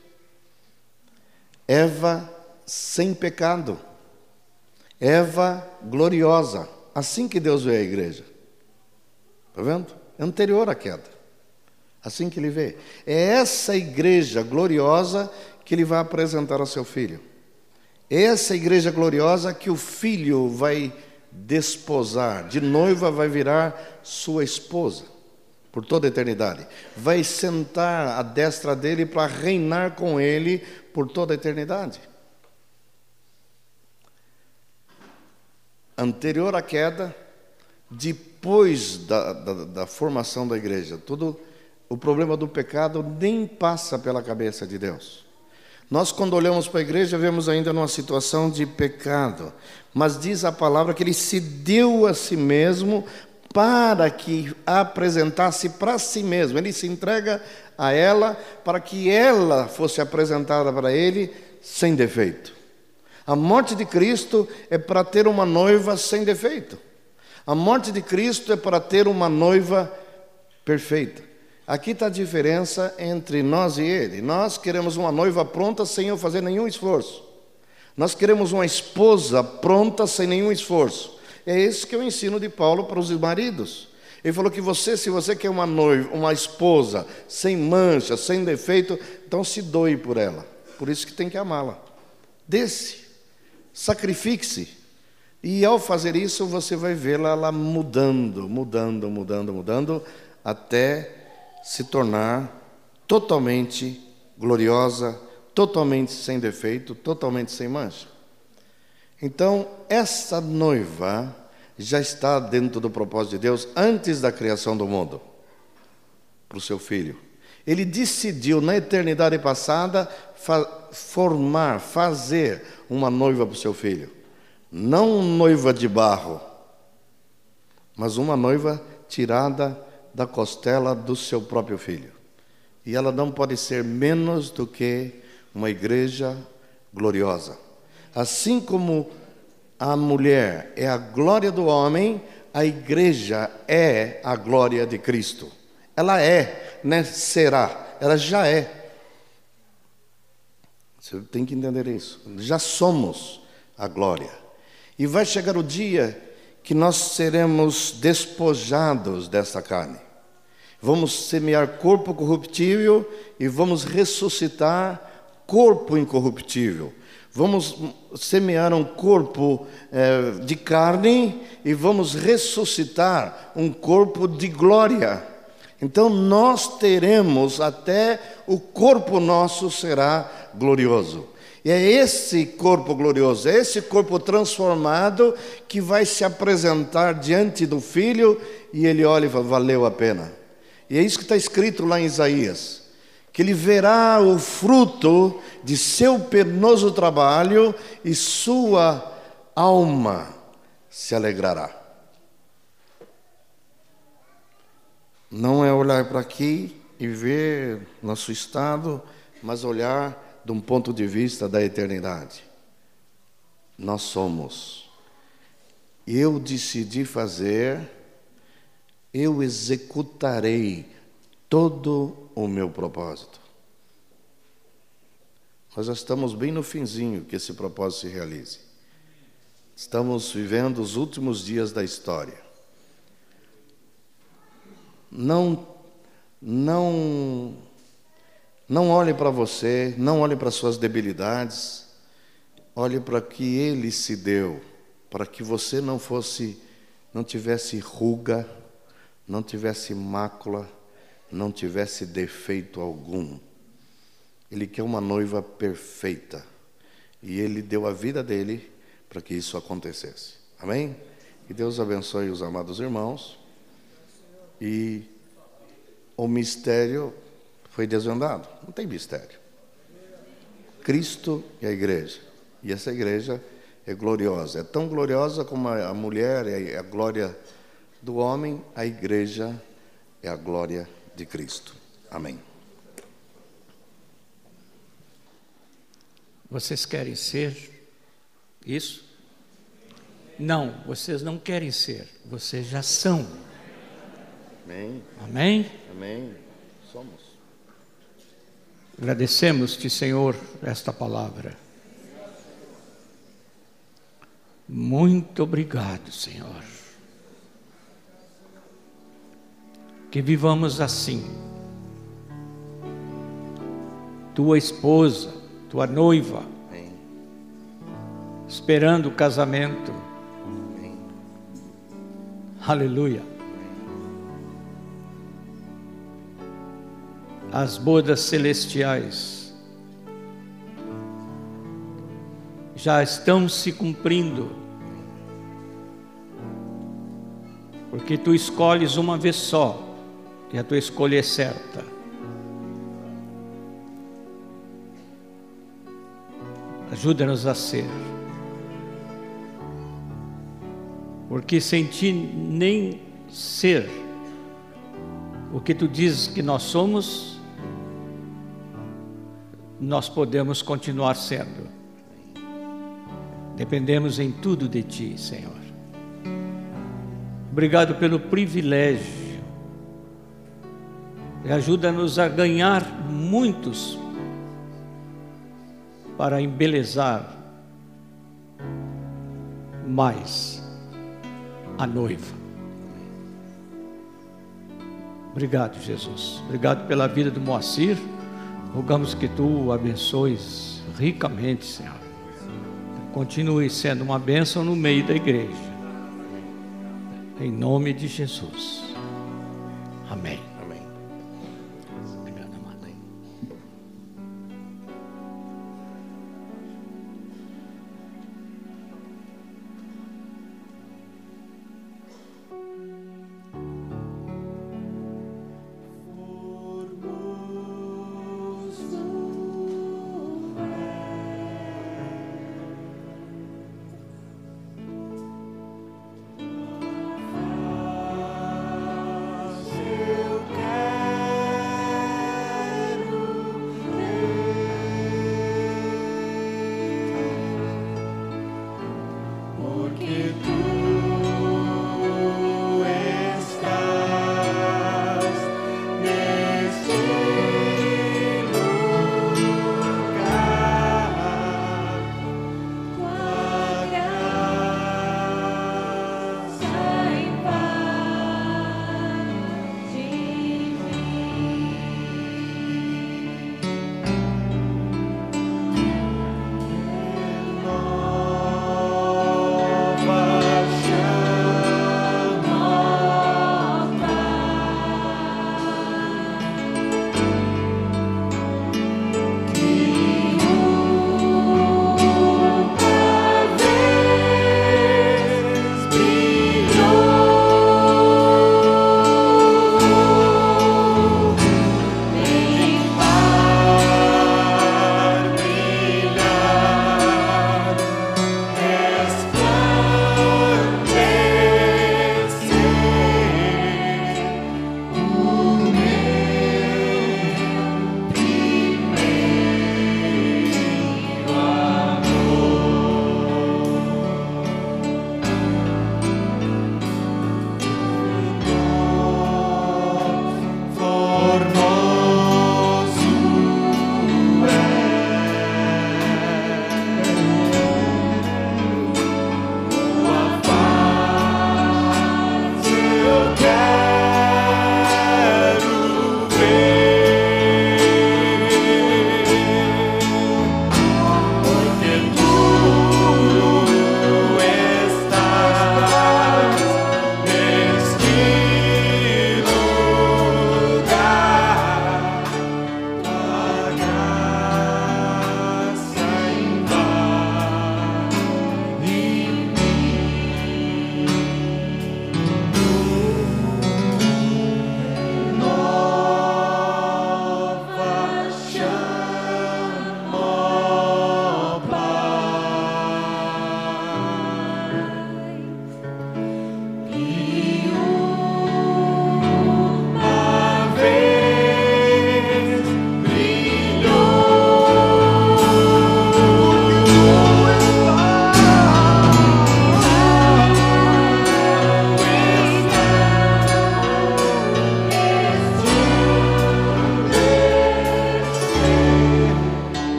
Eva sem pecado. Eva gloriosa. Assim que Deus vê a igreja. Está vendo? É anterior à queda. Assim que ele vê. É essa igreja gloriosa que ele vai apresentar ao seu filho. Essa igreja gloriosa que o filho vai desposar, de noiva vai virar sua esposa por toda a eternidade. Vai sentar à destra dele para reinar com ele por toda a eternidade. Anterior à queda, depois da, da, da formação da igreja, todo o problema do pecado nem passa pela cabeça de Deus. Nós, quando olhamos para a igreja, vemos ainda numa situação de pecado, mas diz a palavra que ele se deu a si mesmo para que apresentasse para si mesmo. Ele se entrega a ela para que ela fosse apresentada para ele sem defeito. A morte de Cristo é para ter uma noiva sem defeito. A morte de Cristo é para ter uma noiva perfeita. Aqui está a diferença entre nós e ele. Nós queremos uma noiva pronta sem eu fazer nenhum esforço. Nós queremos uma esposa pronta sem nenhum esforço. É isso que eu ensino de Paulo para os maridos. Ele falou que você, se você quer uma noiva, uma esposa sem mancha, sem defeito, então se doe por ela. Por isso que tem que amá-la. Desce, sacrifique-se. E ao fazer isso, você vai vê-la mudando, mudando, mudando, mudando, até se tornar totalmente gloriosa, totalmente sem defeito, totalmente sem mancha. Então, essa noiva já está dentro do propósito de Deus antes da criação do mundo, para o seu filho. Ele decidiu na eternidade passada formar, fazer uma noiva para o seu filho. Não noiva de barro, mas uma noiva tirada da costela do seu próprio filho. E ela não pode ser menos do que uma igreja gloriosa. Assim como a mulher é a glória do homem, a igreja é a glória de Cristo. Ela é, né? Será. Ela já é. Você tem que entender isso. Já somos a glória. E vai chegar o dia que nós seremos despojados dessa carne. Vamos semear corpo corruptível e vamos ressuscitar corpo incorruptível. Vamos semear um corpo eh, de carne e vamos ressuscitar um corpo de glória. Então nós teremos até o corpo nosso será glorioso. E é esse corpo glorioso, é esse corpo transformado que vai se apresentar diante do Filho e ele olha e fala: valeu a pena. E é isso que está escrito lá em Isaías que ele verá o fruto de seu penoso trabalho e sua alma se alegrará. Não é olhar para aqui e ver nosso estado, mas olhar de um ponto de vista da eternidade. Nós somos. Eu decidi fazer, eu executarei todo o meu propósito. Nós já estamos bem no finzinho que esse propósito se realize. Estamos vivendo os últimos dias da história. Não, não, não olhe para você, não olhe para suas debilidades, olhe para que Ele se deu, para que você não fosse, não tivesse ruga, não tivesse mácula não tivesse defeito algum. Ele quer uma noiva perfeita. E ele deu a vida dele para que isso acontecesse. Amém? Que Deus abençoe os amados irmãos. E o mistério foi desvendado. Não tem mistério. Cristo e a igreja. E essa igreja é gloriosa. É tão gloriosa como a mulher é a glória do homem, a igreja é a glória de Cristo. Amém. Vocês querem ser isso? Não, vocês não querem ser, vocês já são. Amém. Amém? Amém. Somos. Agradecemos-te, Senhor, esta palavra. Muito obrigado, Senhor. que vivamos assim. Tua esposa, tua noiva, Amém. esperando o casamento. Amém. Aleluia. As bodas celestiais já estão se cumprindo. Porque tu escolhes uma vez só e a tua escolha é certa. Ajuda-nos a ser. Porque sem ti nem ser o que tu dizes que nós somos, nós podemos continuar sendo. Dependemos em tudo de ti, Senhor. Obrigado pelo privilégio e ajuda-nos a ganhar muitos para embelezar mais a noiva. Obrigado, Jesus. Obrigado pela vida do Moacir. Rogamos que tu abençoes ricamente, Senhor. Continue sendo uma bênção no meio da igreja. Em nome de Jesus. Amém.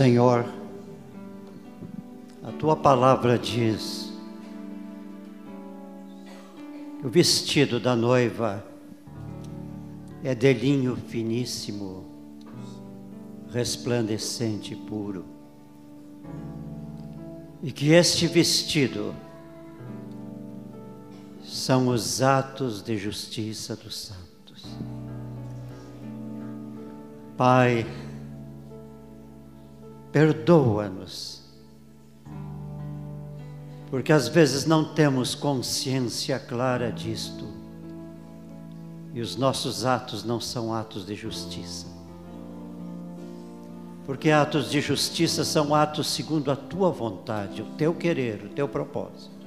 Senhor, a tua palavra diz: o vestido da noiva é de linho finíssimo, resplandecente e puro. E que este vestido são os atos de justiça dos santos. Pai, perdoa-nos, porque às vezes não temos consciência clara disto, e os nossos atos não são atos de justiça. Porque atos de justiça são atos segundo a tua vontade, o teu querer, o teu propósito.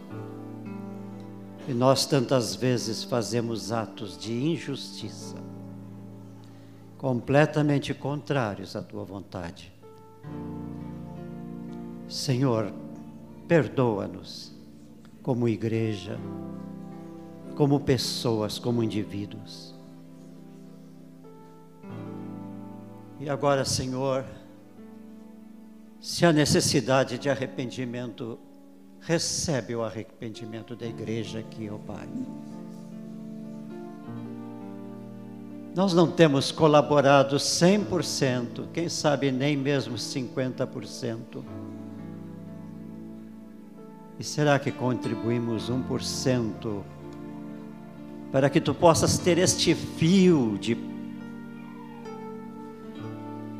E nós tantas vezes fazemos atos de injustiça, completamente contrários à tua vontade. Senhor, perdoa-nos como igreja, como pessoas, como indivíduos. E agora, Senhor, se há necessidade de arrependimento, recebe o arrependimento da igreja aqui, ó Pai. Nós não temos colaborado 100%, quem sabe nem mesmo 50%. E será que contribuímos 1% para que tu possas ter este fio de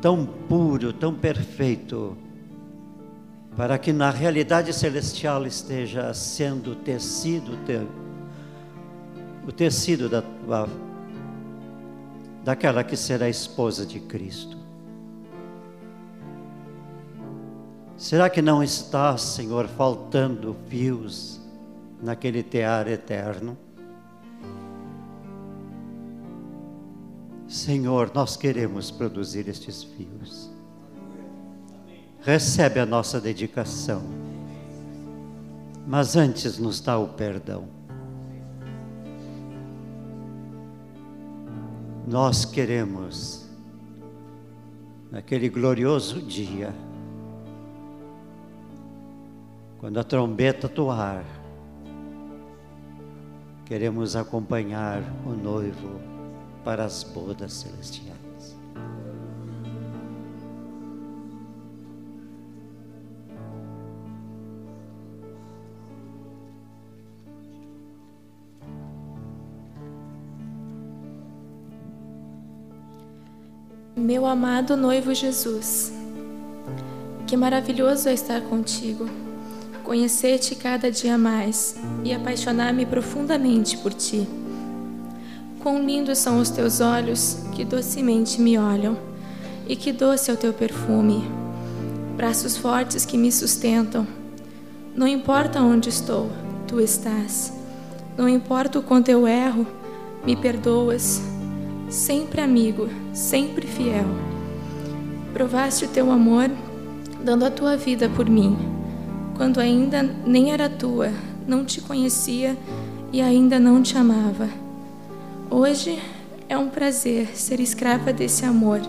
tão puro, tão perfeito, para que na realidade celestial esteja sendo tecido o tecido da tua, daquela que será esposa de Cristo. Será que não está, Senhor, faltando fios naquele tear eterno? Senhor, nós queremos produzir estes fios recebe a nossa dedicação. Mas antes nos dá o perdão. Nós queremos, naquele glorioso dia, quando a trombeta toar, queremos acompanhar o noivo para as bodas celestiais. Meu amado noivo Jesus, que maravilhoso é estar contigo, conhecer-te cada dia mais e apaixonar-me profundamente por ti. Quão lindos são os teus olhos que docemente me olham, e que doce é o teu perfume. Braços fortes que me sustentam. Não importa onde estou, tu estás. Não importa o quanto eu erro, me perdoas sempre amigo, sempre fiel. Provaste o teu amor, dando a tua vida por mim, quando ainda nem era tua, não te conhecia e ainda não te amava. Hoje é um prazer ser escrava desse amor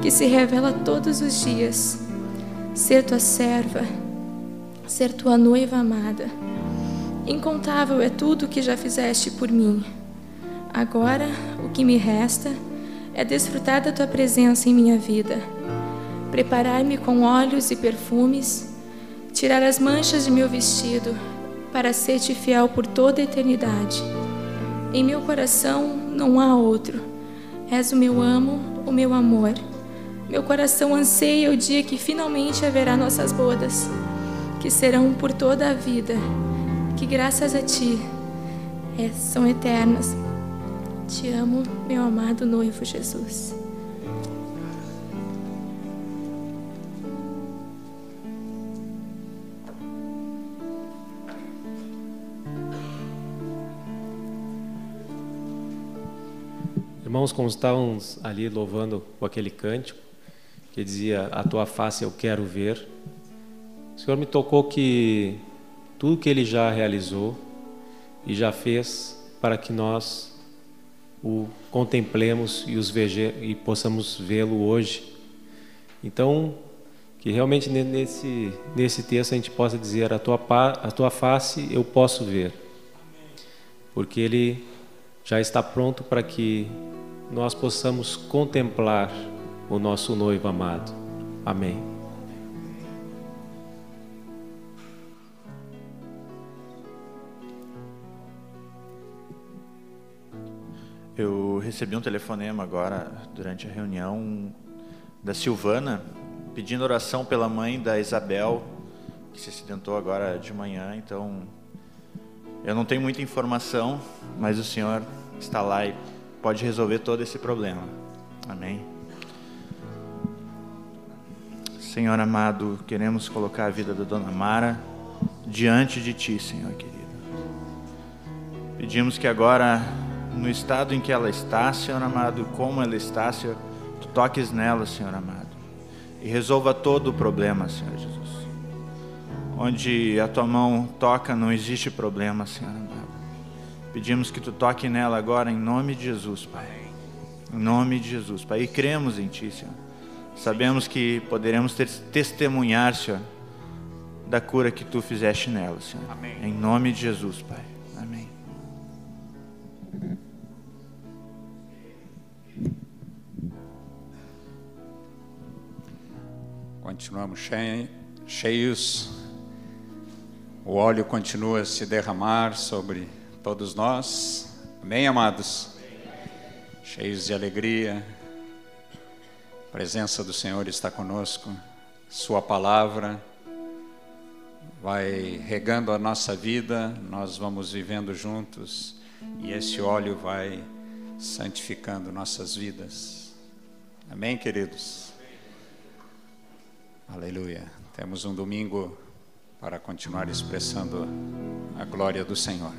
que se revela todos os dias, ser tua serva, ser tua noiva amada. Incontável é tudo que já fizeste por mim. Agora, o que me resta é desfrutar da tua presença em minha vida, preparar-me com óleos e perfumes, tirar as manchas de meu vestido para ser-te fiel por toda a eternidade. Em meu coração não há outro. És o meu amo, o meu amor. Meu coração anseia o dia que finalmente haverá nossas bodas, que serão por toda a vida, que graças a ti é, são eternas. Te amo, meu amado noivo Jesus. Irmãos, como estávamos ali louvando com aquele cântico, que dizia: A tua face eu quero ver. O Senhor me tocou que tudo que Ele já realizou e já fez para que nós o contemplemos e, os veje, e possamos vê-lo hoje. Então, que realmente nesse, nesse texto a gente possa dizer: a tua, a tua face eu posso ver, porque Ele já está pronto para que nós possamos contemplar o nosso noivo amado. Amém. Eu recebi um telefonema agora, durante a reunião, da Silvana, pedindo oração pela mãe da Isabel, que se acidentou agora de manhã. Então, eu não tenho muita informação, mas o Senhor está lá e pode resolver todo esse problema. Amém. Senhor amado, queremos colocar a vida da dona Mara diante de Ti, Senhor querido. Pedimos que agora no estado em que ela está, Senhor amado, como ela está, Senhor, tu toques nela, Senhor amado, e resolva todo o problema, Senhor Jesus. Onde a tua mão toca, não existe problema, Senhor amado. Pedimos que tu toque nela agora, em nome de Jesus, Pai. Em nome de Jesus, Pai. E cremos em Ti, Senhor. Sabemos que poderemos ter, testemunhar, Senhor, da cura que Tu fizeste nela, Senhor. Amém. Em nome de Jesus, Pai. Continuamos cheios, o óleo continua a se derramar sobre todos nós. Amém, amados? Cheios de alegria, a presença do Senhor está conosco, Sua palavra vai regando a nossa vida, nós vamos vivendo juntos e esse óleo vai santificando nossas vidas. Amém, queridos? Aleluia. Temos um domingo para continuar expressando a glória do Senhor.